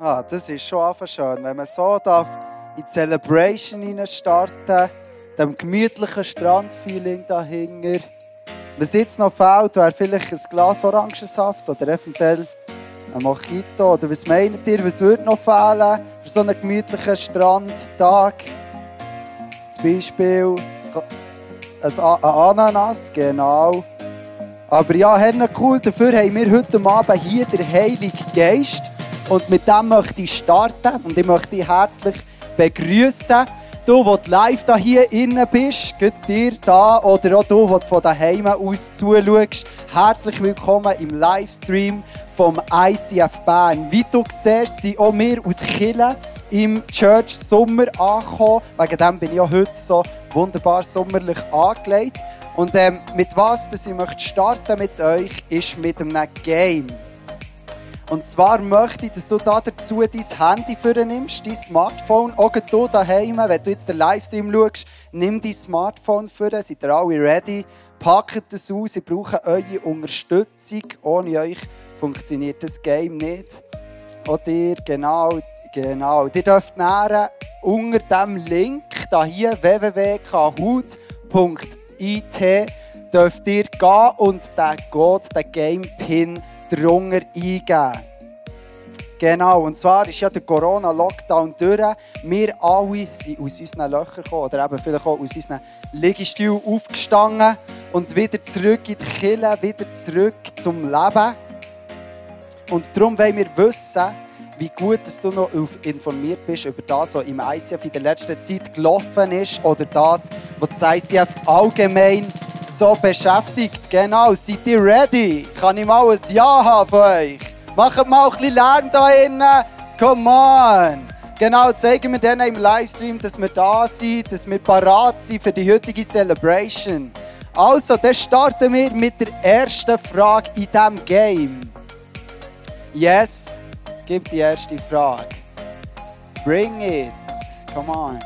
Ah, das ist schon einfach schön, wenn man so darf in die Celebration starten dem gemütlichen Strandfeeling dahinter. Was jetzt noch fehlt, wäre vielleicht ein Glas Orangensaft oder eventuell ein Mojito. Oder was meint ihr, was würde noch fehlen für so einen gemütlichen Strandtag? Zum Beispiel ein Ananas, genau. Aber ja, Herr, cool, dafür haben wir heute Abend hier den Heiligen Geist. Und mit dem möchte ich starten und ich möchte dich herzlich begrüßen. Du, der live da hier innen bist, geht dir da oder auch du, der von daheim aus zuschaust, herzlich willkommen im Livestream vom ICF Bern. Wie du siehst, sind auch wir aus Chile im Church Sommer angekommen. Wegen dem bin ich auch heute so wunderbar sommerlich angelegt. Und ähm, mit was dass ich möchte starten mit euch, ist mit einem Game. Und zwar möchte ich, dass du da dazu dein Handy nimmst, dein Smartphone. Auch du daheim, wenn du jetzt den Livestream schaust, nimm dein Smartphone für. Seid ihr alle ready? Packt es aus. Ich brauche eure Unterstützung. Ohne euch funktioniert das Game nicht. Auch ihr, genau, genau. Ihr dürft näher unter dem Link, da hier www.kahut.it, dürft ihr gehen und den Code, den Game-Pin drunter eingeben. Genau, und zwar ist ja der Corona-Lockdown durch. Wir alle sind aus unseren Löchern gekommen oder eben vielleicht auch aus unseren Liegestühlen aufgestanden und wieder zurück in die Kille, wieder zurück zum Leben. Und darum wollen wir wissen, wie gut dass du noch informiert bist über das, was im ICF in der letzten Zeit gelaufen ist oder das, was das ICF allgemein so beschäftigt. Genau, seid ihr ready? Kann ich mal ein Ja haben von euch? Macht mal ein bisschen Lärm da innen. Come on! Genau, zeigen wir denen im Livestream, dass wir da sind, dass wir parat sind für die heutige Celebration. Also, dann starten wir mit der ersten Frage in diesem Game. Yes, gib die erste Frage. Bring it. Come on.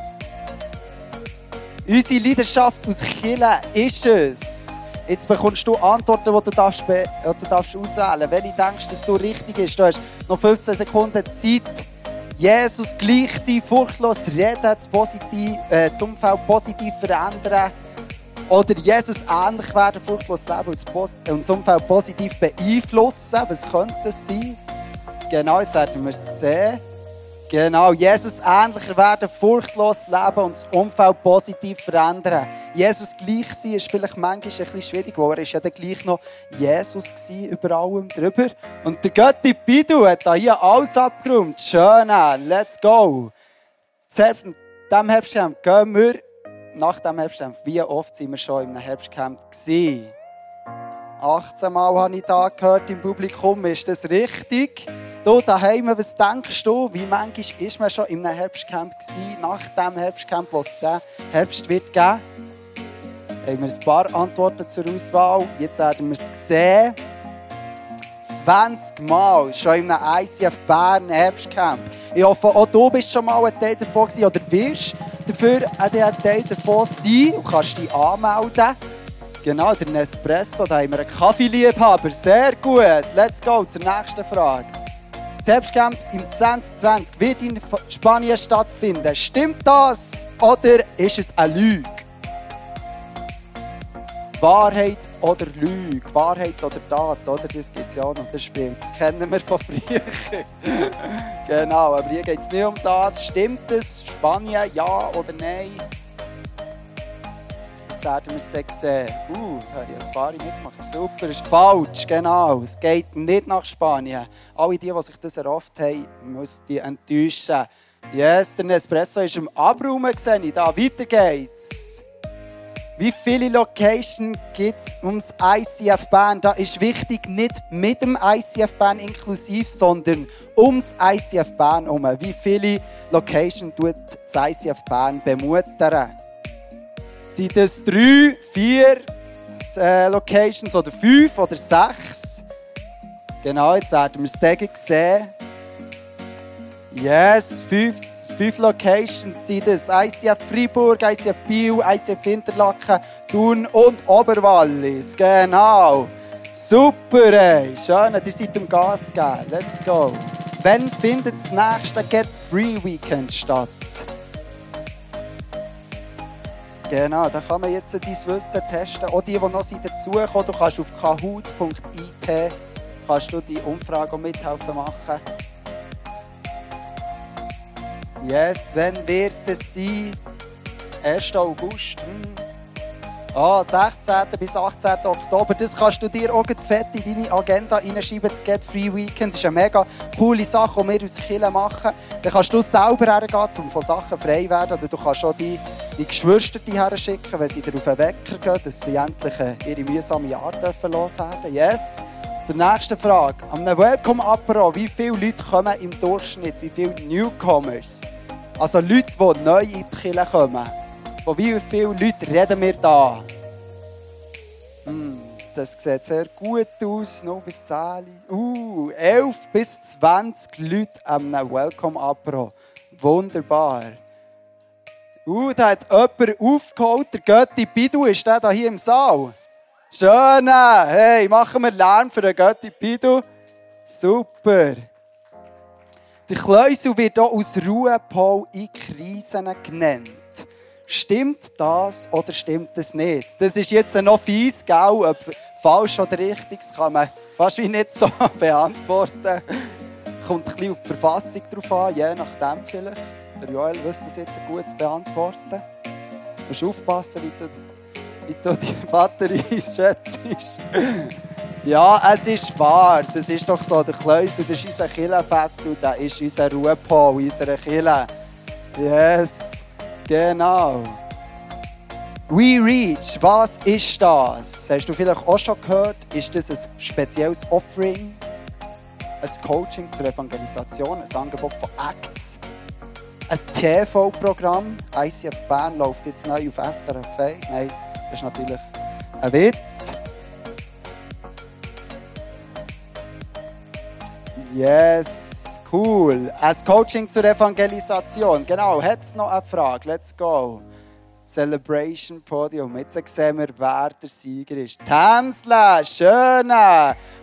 Unsere Leidenschaft aus Chile ist es. Jetzt bekommst du Antworten, die du, darfst, die du darfst auswählen Welche denkst dass du richtig ist? Du hast noch 15 Sekunden Zeit. Jesus gleich sein, furchtlos reden, das, positiv, äh, das Umfeld positiv verändern. Oder Jesus ähnlich werden, furchtlos leben und das Umfeld positiv beeinflussen. Was könnte das sein? Genau, jetzt werden wir es sehen. Genau, Jesus ähnlicher werden, furchtlos leben und das Umfeld positiv verändern. Jesus gleich sein ist vielleicht manchmal ein bisschen schwierig, weil er ist ja dann gleich noch Jesus war, über allem drüber. Und der Götti Bidu hat hier alles abgeräumt. Schön, let's go. Diesem Herbstcamp gehen wir, nach dem Herbstcamp, wie oft sind wir schon einem Herbstcamp gewesen? 18 Mal habe ich da gehört im Publikum, ist das richtig? Du daheim, was denkst du, wie manchmal ist man schon in einem Herbstcamp gewesen, nach dem Herbstcamp, was es diesen Herbst wird geben? Haben wir ein paar Antworten zur Auswahl. Jetzt werden wir es sehen. 20 Mal schon in einem ICF Bern Herbstcamp. Ich hoffe, auch du bist schon mal ein Teil davon gewesen, oder wirst dafür ein Teil davon sein und kannst dich anmelden. Genau, der Nespresso, da haben wir einen Kaffeeliebhaber. Sehr gut. Let's go zur nächsten Frage. Selbstcamp im 2020 wird in Spanien stattfinden. Stimmt das oder ist es eine Lüge? Wahrheit oder Lüge? Wahrheit oder Tat, oder? Das gibt es ja noch, das Spiel. Das kennen wir von früher. genau, aber hier geht es nicht um das. Stimmt es? Spanien, ja oder nein? Werden wir es dann sehen. Uh, habe ich ein paar mitgemacht. Super, ist falsch, genau. Es geht nicht nach Spanien. Alle die, die sich das erhofft haben, müssen die enttäuschen. Yes, der Nespresso ist im Abraum gesehen. Da, weiter geht's. Wie viele Locations gibt es ums ICF Bern? Da ist wichtig, nicht mit dem ICF Bern inklusiv, sondern ums ICF Bern herum. Wie viele Locations tut das ICF Bern bemuttern? Sind es drei, vier äh, Locations oder fünf oder sechs? Genau, jetzt werden wir es Degen sehen. Yes, fünf, fünf Locations sind es. ICF Freiburg, ICF Biel, ICF Interlaken, Thun und Oberwallis. Genau. Super, ey. Schön, ihr seid im Gas gegeben. Let's go. Wann findet das nächste Get Free Weekend statt? Genau, da kann man jetzt dein Wissen testen. Auch die, die noch dazukommen, du kannst auf kahoot.it kannst du die Umfrage mithelfen machen. Yes, wann wird es sein? 1. August. Hm. Ah, 16. bis 18. Oktober. Das kannst du dir auch fett in deine Agenda reinschreiben. Das Get Free Weekend Das ist eine mega coole Sache, die wir aus Kirche machen. Dann kannst du selber hergehen, um von Sachen frei zu werden. Oder du kannst auch die, die Geschwister her schicken, wenn sie dir auf den Wecker gehen, dass sie endlich äh, ihre mühsame Jahre loswerden Yes. Zur nächsten Frage. Am Welcome Apero, wie viele Leute kommen im Durchschnitt? Wie viele Newcomers? Also Leute, die neu in die Kirche kommen. Von wie vielen Leuten reden wir da? Hm, das sieht sehr gut aus. 0 bis 10. Uh, 11 bis 20 Leute am Welcome Apro. Wunderbar. Uh, da hat jemand aufgeholt. Der Götti Pidu ist der hier im Saal. Schön. Hey, machen wir Lärm für den Götti Pidu. Super. Der Kleusel wird auch aus Ruhepol in Krisen genannt. Stimmt das oder stimmt es nicht? Das ist jetzt noch fies, gell? Ob falsch oder richtig, das kann man fast wie nicht so beantworten. Kommt ein bisschen auf die Verfassung drauf an, je nachdem vielleicht. Der Joel wüsste das jetzt gut zu beantworten. Du musst aufpassen, wie du, wie du die Batterie schätzt. Ja, es ist wahr. Das ist doch so. Der Kleusel, das ist unser Killenfett und das ist unser Ruhepol, unserer Kille. Yes. Genau. We Reach, was ist das? Hast du vielleicht auch schon gehört? Ist das ein spezielles Offering? Ein Coaching zur Evangelisation, ein Angebot von Acts? Ein TV-Programm? ICF Bern läuft jetzt neu auf SRF 1. Nein, das ist natürlich ein Witz. Yes. Cool. Ein Coaching zur Evangelisation. Genau, hat es noch eine Frage? Let's go. Celebration Podium. Jetzt sehen wir, wer der Sieger ist. Tänzle, schön.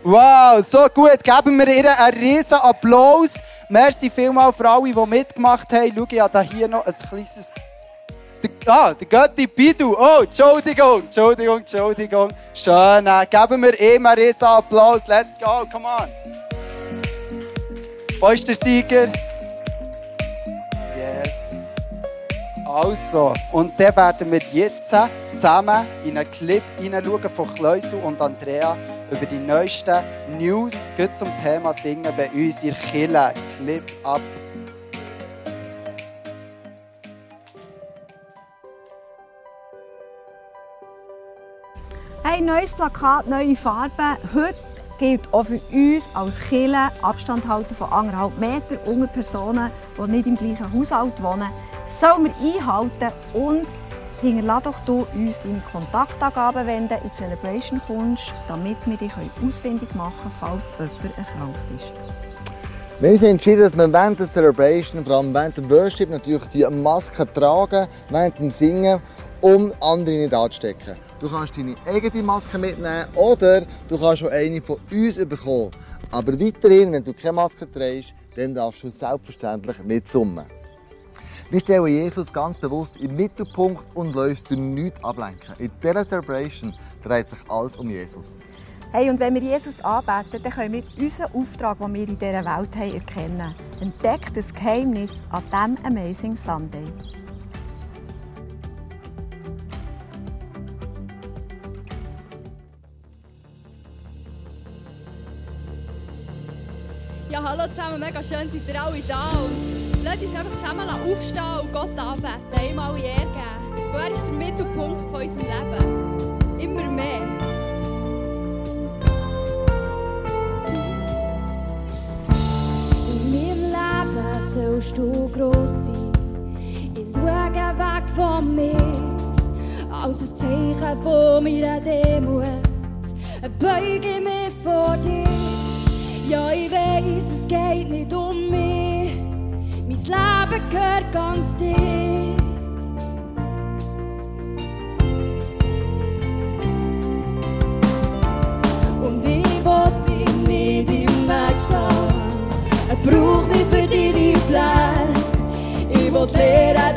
Wow, so gut. Geben wir ihr einen riesen Applaus. Merci vielmals für alle, die mitgemacht haben. Schau, ich habe hier noch ein kleines... Ah, der Götti Bidu. Oh, Entschuldigung, Entschuldigung, Entschuldigung. Schön. Geben wir ihm einen riesen Applaus. Let's go, come on. Wo ist der Sieger? Yes. Also, und dann werden wir jetzt zusammen in einen Clip hineinschauen von Kleusel und Andrea über die neuesten News zum Thema Singen bei uns in Kille. Clip ab. Hey, neues Plakat, neue Farben. Heute gilt auch für uns als Kirche Abstand halten von anderthalb Meter unter Personen, die nicht im gleichen Haushalt wohnen. Sollen wir einhalten und hinterlass doch du uns deine Kontaktangaben, wenn du in die Celebration kommst, damit wir dich ausfindig machen können, falls jemand erkrankt ist. Wir haben uns entschieden, dass wir während der Celebration, vor allem während der Worship, natürlich die Maske tragen, während dem Singen, um andere nicht anzustecken. Du kannst deine eigene Maske mitnehmen oder du kannst auch eine von uns bekommen. Aber weiterhin, wenn du keine Maske trägst, dann darfst du selbstverständlich nicht summen. Wir stellen Jesus ganz bewusst im Mittelpunkt und lassen uns nichts ablenken. In dieser Celebration dreht sich alles um Jesus. Hey, und wenn wir Jesus anbeten, dann können wir unseren Auftrag, den wir in dieser Welt haben, erkennen. Entdeckt das Geheimnis an diesem Amazing Sunday. Ja, hallo zusammen, mega schön seid ihr alle da. Lasst uns einfach zusammen aufstehen und Gott anbeten, ihm alle Ehre geben. Er ist der Mittelpunkt von unserem Leben. Immer mehr. In meinem Leben sollst du gross sein. Ich schaue weg von mir. Als ein Zeichen von meiner Demut beuge ich mich vor dir. Ja, ich weiß, es geht nicht um mich. Mein Leben gehört ganz dir. Und ich wollte dich nicht im Weg stehen. Er braucht mich für deine Pläne. Ich wollte lernen,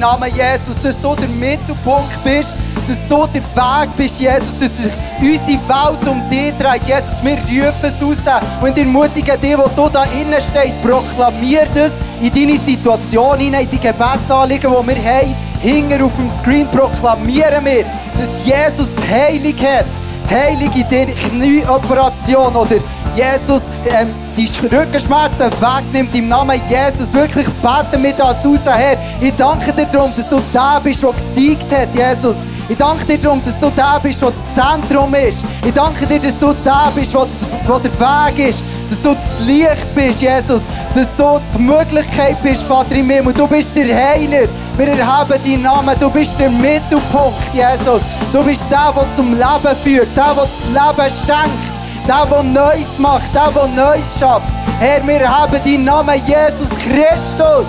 Namen Jesus, dass du der Mittelpunkt bist, dass du der Weg bist, Jesus, dass sich unsere Welt um dich dreht. Jesus, wir rufen es raus und ermutigen dich, wo du da innen stehst, proklamier das in deine Situation hinein, in die Gebetsanliegen, die wir haben. Hinger auf dem Screen proklamieren wir, dass Jesus die Heilung hat. Die Heilung in der Knieoperation oder Jesus ähm, die Rückenschmerzen wegnimmt im Namen Jesus. Wirklich beten wir das raus, Herr. Ich danke dir darum, dass du der bist, der gesiegt hat, Jesus. Ich danke dir darum, dass du der bist, der das Zentrum ist. Ich danke dir, dass du der bist, der wo der Weg ist. Dass du das Licht bist, Jesus. Dass du die Möglichkeit bist, Vater im Himmel. Du bist der Heiler. Wir erheben deinen Namen. Du bist der Mittelpunkt, Jesus. Du bist der, der zum Leben führt. Der, der das Leben schenkt. Der, der Neues macht. Der, der Neues schafft. Herr, wir haben deinen Namen Jesus Christus.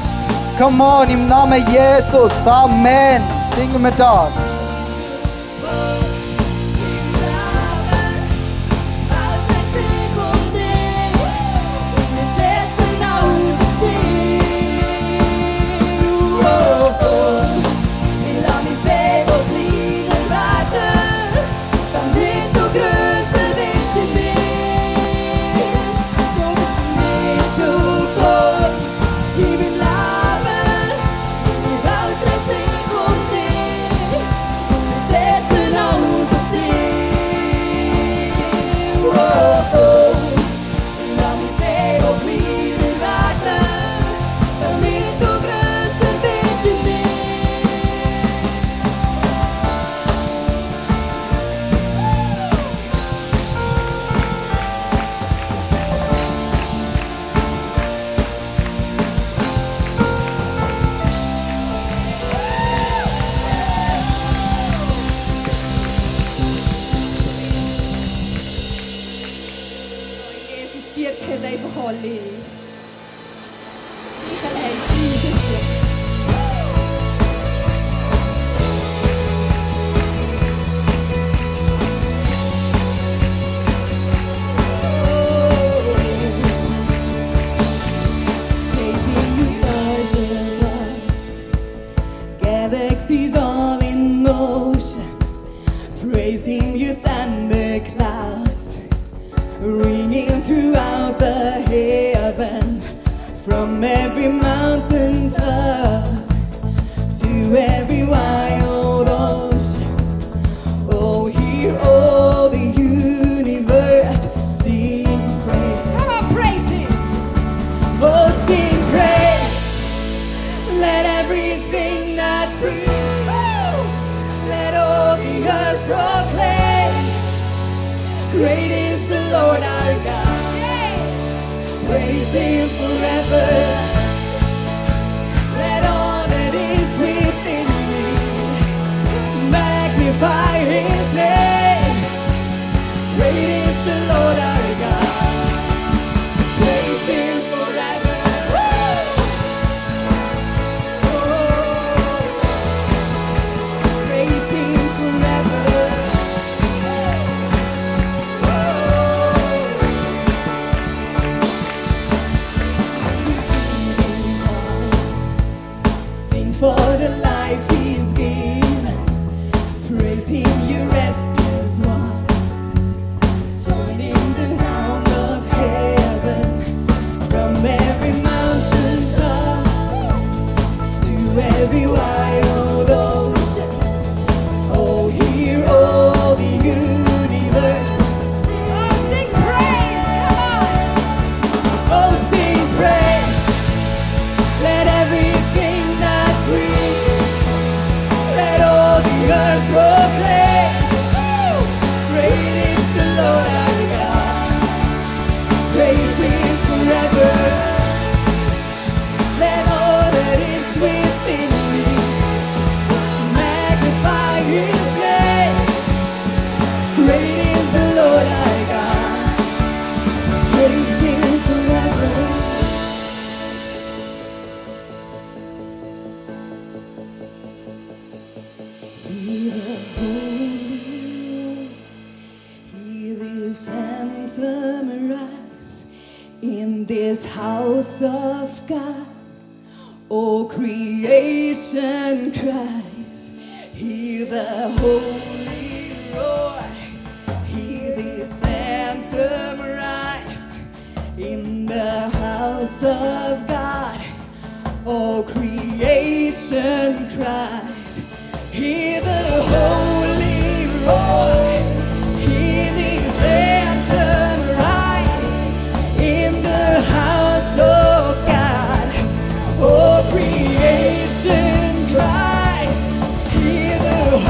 Come on, im Namen Jesus. Amen. Singen wir das. Great is the Lord our God. Praise Him forever.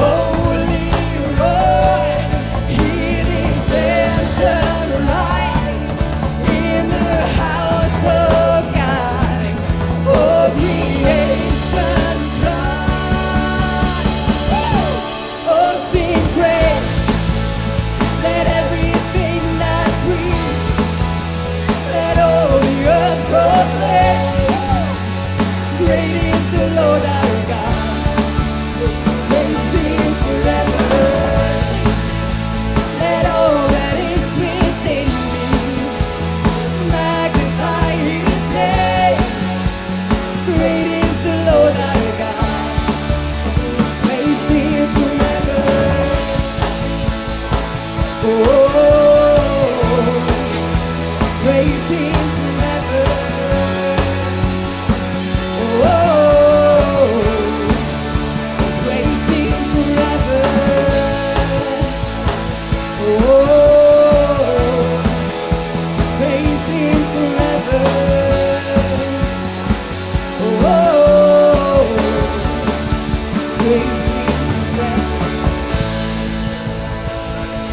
Oh.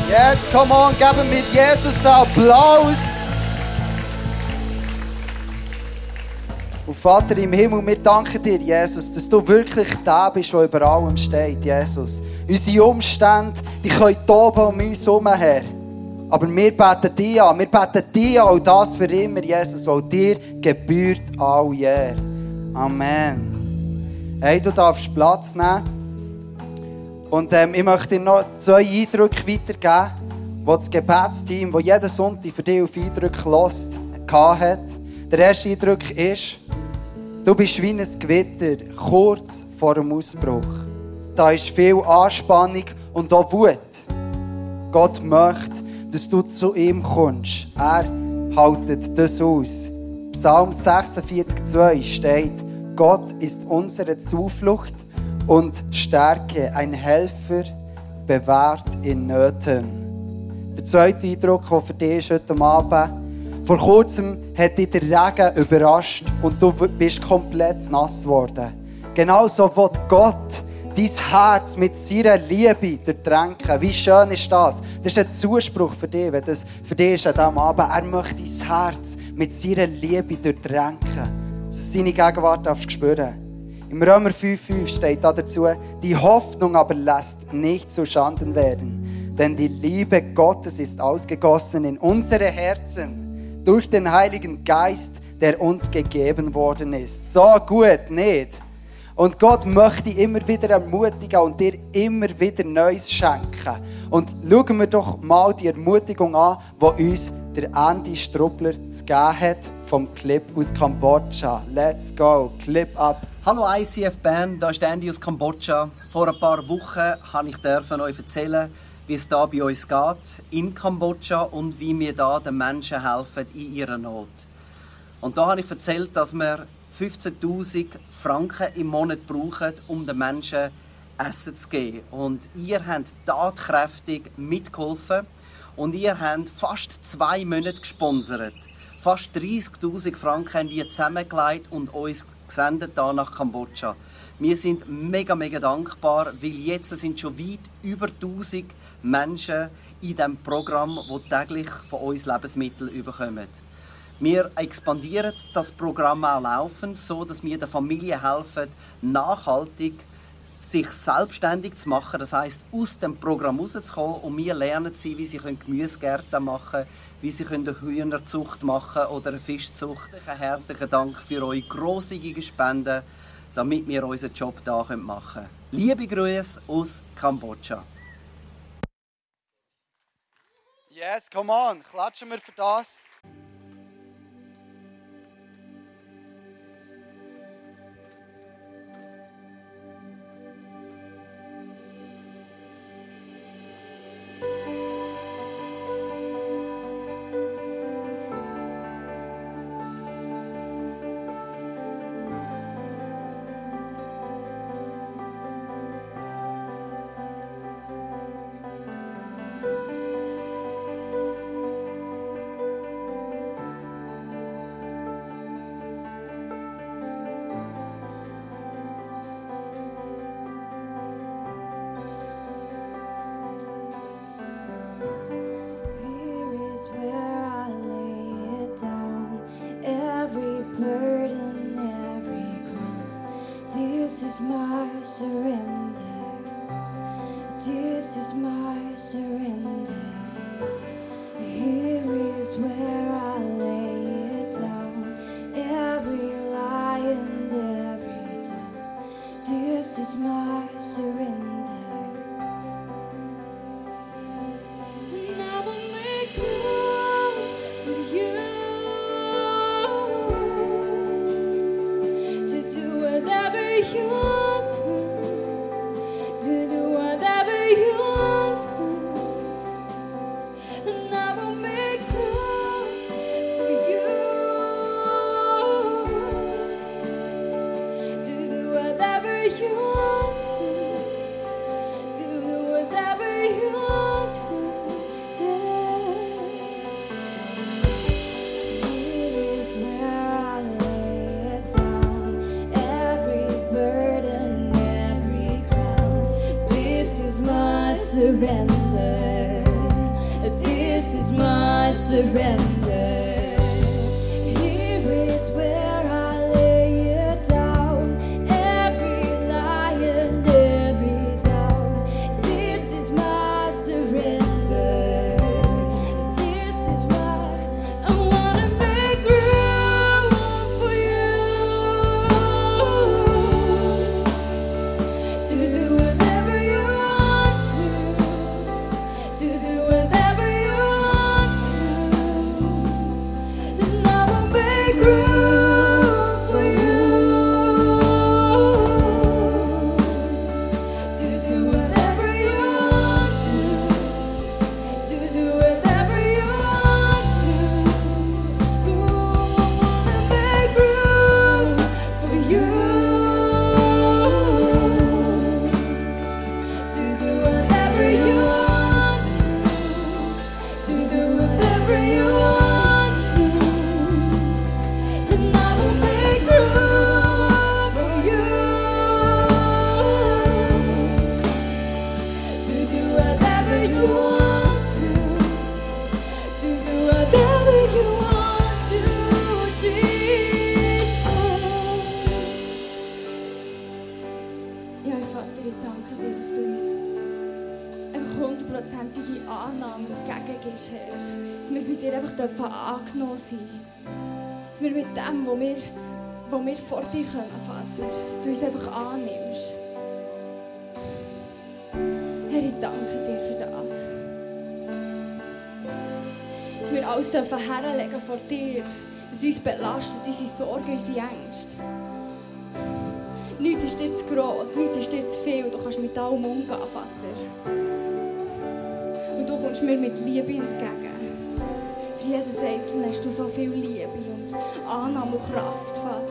Yes, come on, geben wir Jesus Applaus. Und Vater im Himmel, wir danken dir, Jesus, dass du wirklich da bist, der über allem steht, Jesus. Unsere Umstände, die können toben um uns herum, Herr. Aber wir beten dich an, wir beten dich an und das für immer, Jesus, weil dir gebührt all Jahr. Amen. Hey, du darfst Platz nehmen. Und ähm, ich möchte dir noch zwei Eindrücke weitergeben, die das Gebetsteam, das jeden Sonntag für dich auf Eindrücke hört, hat. Der erste Eindruck ist, du bist wie ein Gewitter, kurz vor dem Ausbruch. Da ist viel Anspannung und auch Wut. Gott möchte, dass du zu ihm kommst. Er haltet das aus. Psalm 46,2 steht, Gott ist unsere Zuflucht und Stärke, ein Helfer, bewahrt in Nöten. Der zweite Eindruck, der für dich ist heute Abend, vor kurzem hat dich der Regen überrascht und du bist komplett nass geworden. Genauso will Gott dein Herz mit seiner Liebe durchtränken. Wie schön ist das? Das ist ein Zuspruch für dich, wenn das für dich ist an diesem Abend. Er möchte dein Herz mit seiner Liebe durchtränken. Dass du seine Gegenwart darfst spüren. Im Römer 5,5 steht da dazu, die Hoffnung aber lässt nicht zu Schanden werden, denn die Liebe Gottes ist ausgegossen in unsere Herzen durch den Heiligen Geist, der uns gegeben worden ist. So gut, nicht? Und Gott möchte immer wieder ermutigen und dir immer wieder Neues schenken. Und schauen wir doch mal die Ermutigung an, die uns der Andy Struppler zu geben hat vom Clip aus Kambodscha. Let's go, Clip up. Hallo ICF Band, da ist Andy aus Kambodscha. Vor ein paar Wochen habe ich euch erzählen, wie es da bei uns geht in Kambodscha und wie wir da den Menschen helfen in ihrer Not. Und da habe ich erzählt, dass wir 15.000 Franken im Monat brauchen, um den Menschen Essen zu geben. Und ihr habt tatkräftig mitgeholfen und ihr habt fast zwei Monate gesponsert. Fast 30.000 Franken haben wir zusammengelegt und uns gesendet hier nach Kambodscha. Wir sind mega, mega dankbar, weil jetzt sind schon weit über 1000 Menschen in diesem Programm, die täglich von uns Lebensmittel bekommen. Wir expandieren das Programm auch laufend, so dass wir der Familie helfen, nachhaltig sich selbstständig zu machen, das heißt aus dem Programm rauszukommen und wir lernen sie, wie sie Gemüsegärten machen können, wie sie eine Hühnerzucht machen oder eine Fischzucht. Herzlichen Dank für eure grosszügige Spenden, damit wir unseren Job hier machen können. Liebe Grüße aus Kambodscha. Yes, come on, klatschen wir für das. surrender. This is my surrender. mit dem, wo wir, wo wir vor dir kommen, Vater. Dass du uns einfach annimmst. Herr, ich danke dir für das. Dass wir alles dürfen herlegen vor dir. Was uns belastet, unsere Sorgen, unsere Ängste. Nichts ist dir zu gross, nichts ist dir zu viel. Du kannst mit allem umgehen, Vater. Und du kommst mir mit Liebe entgegen. Für jedes Einzelne hast du so viel Liebe. Annahme und Kraft, Vater.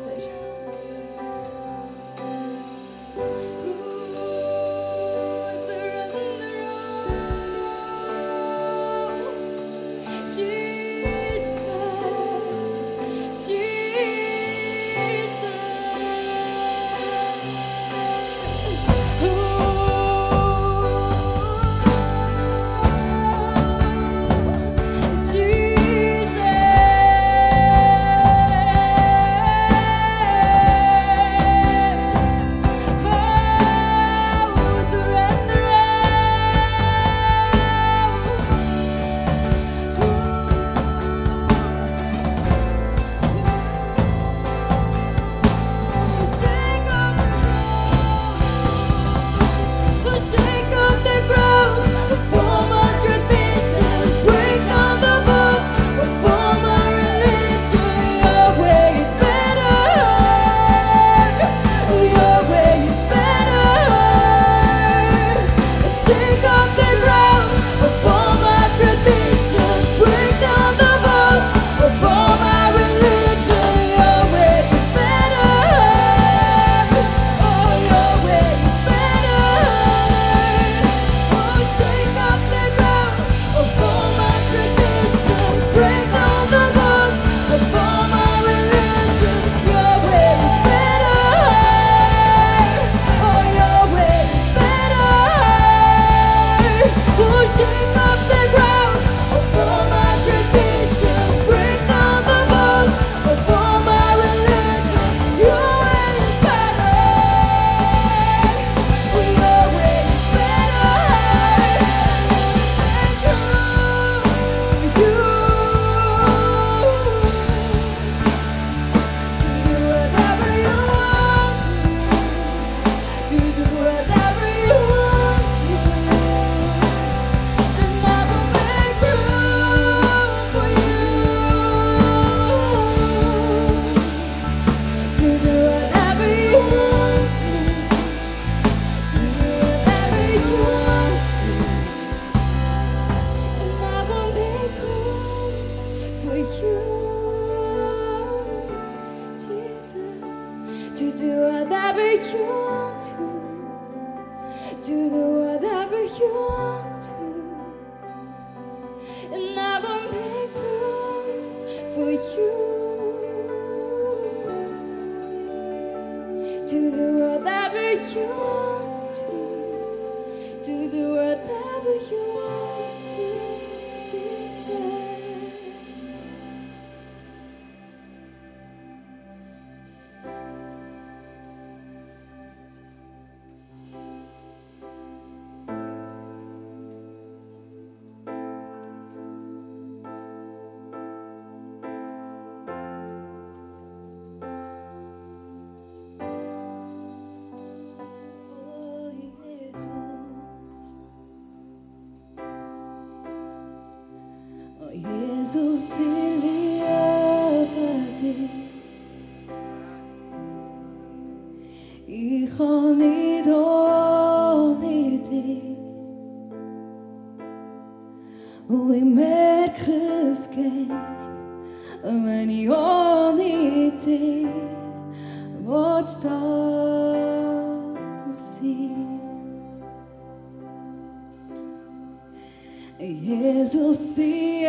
siete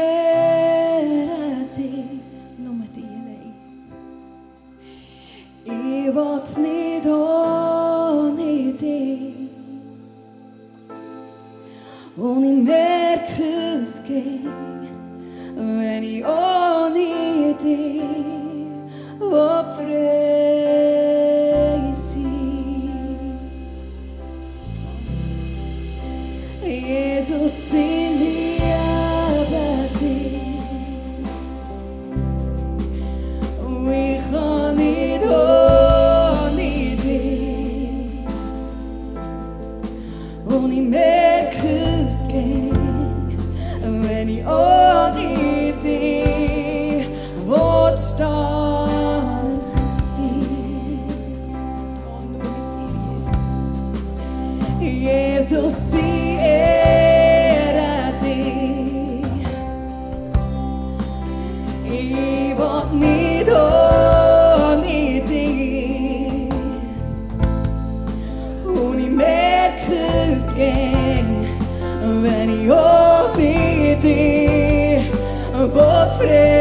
nomad i elei. I vårt nidor will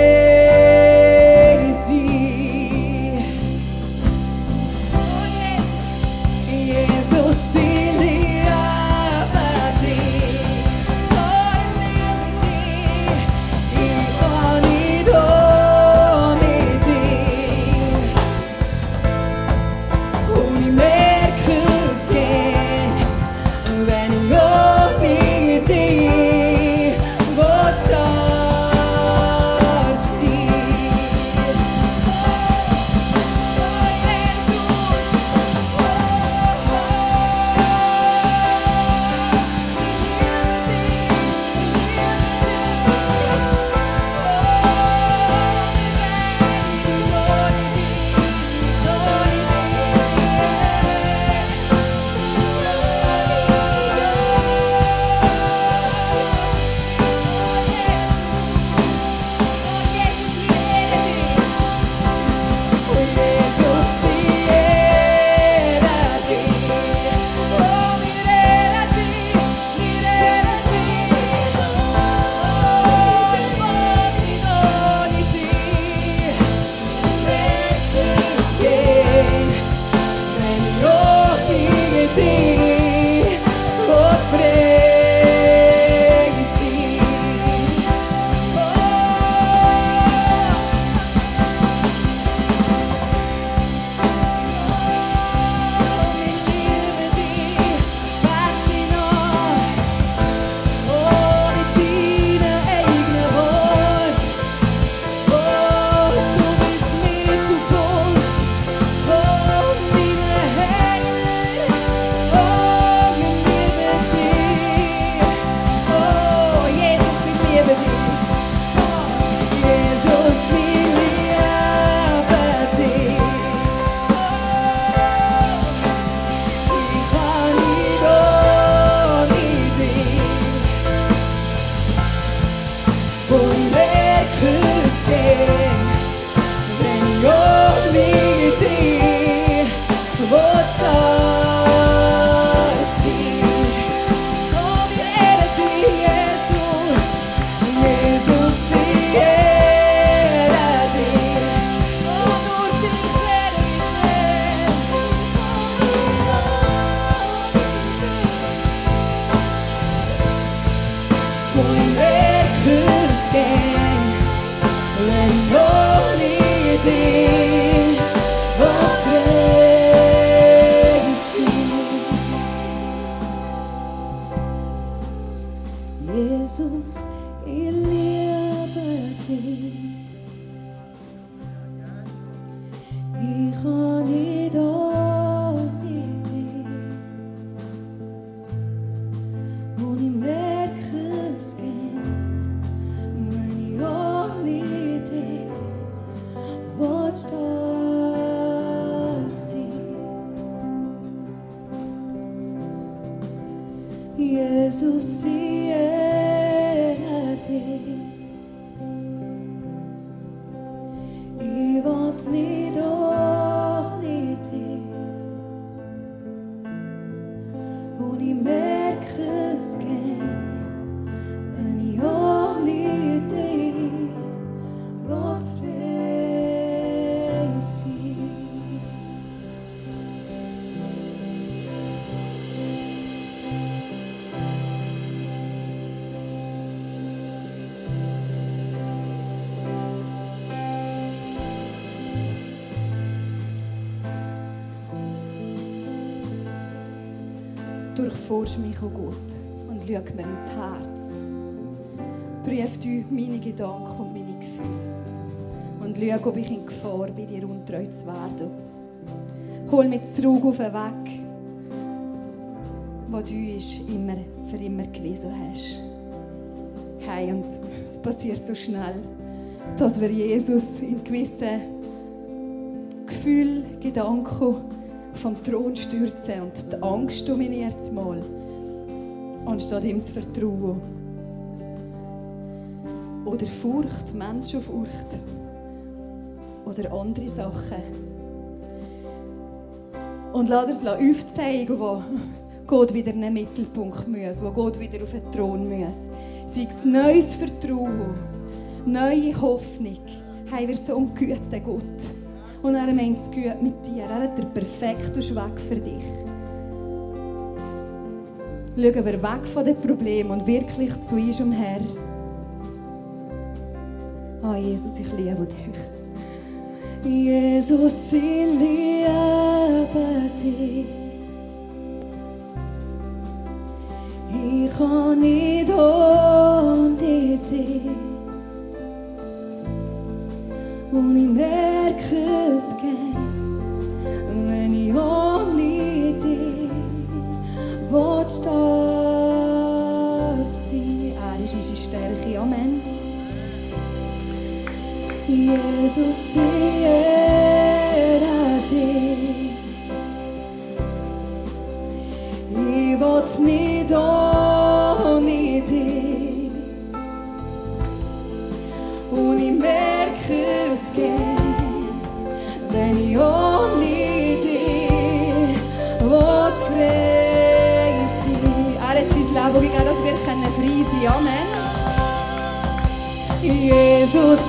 durchforsch mich, oh Gott, und schau mir ins Herz. Prüf du meine Gedanken und meine Gefühle. Und schau, ob ich in Gefahr bin, dir untreu zu werden. Hol mich zurück auf den Weg, wo du uns immer, für immer gewesen hast. Hey, und es passiert so schnell, dass wir Jesus in gewissen Gefühl, Gedanken vom Thron stürzen und die Angst dominiert mal, anstatt ihm zu vertrauen. Oder Furcht, Menschenfurcht. Oder andere Sachen. Und lass es aufzeigen, wo Gott wieder in den Mittelpunkt muss, wo Gott wieder auf den Thron muss. Sei es neues Vertrauen, neue Hoffnung. Haben wir so einen guten Gott. Und er meint es gut mit dir. Er hat den perfekten Schweck für dich. Schauen wir weg von dem Problem und wirklich zu unserem Herr. Ah, oh, Jesus, ich liebe dich. Jesus, ich liebe dich. Ich kann nicht ohne dich. Und ich merke es gern, wenn ich ohne dich will stark sein. Er ist unsere Stärke. Amen. Jesus, ich gegeben, dass wir frei sein können. Amen. Jesus,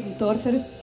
Gott. Und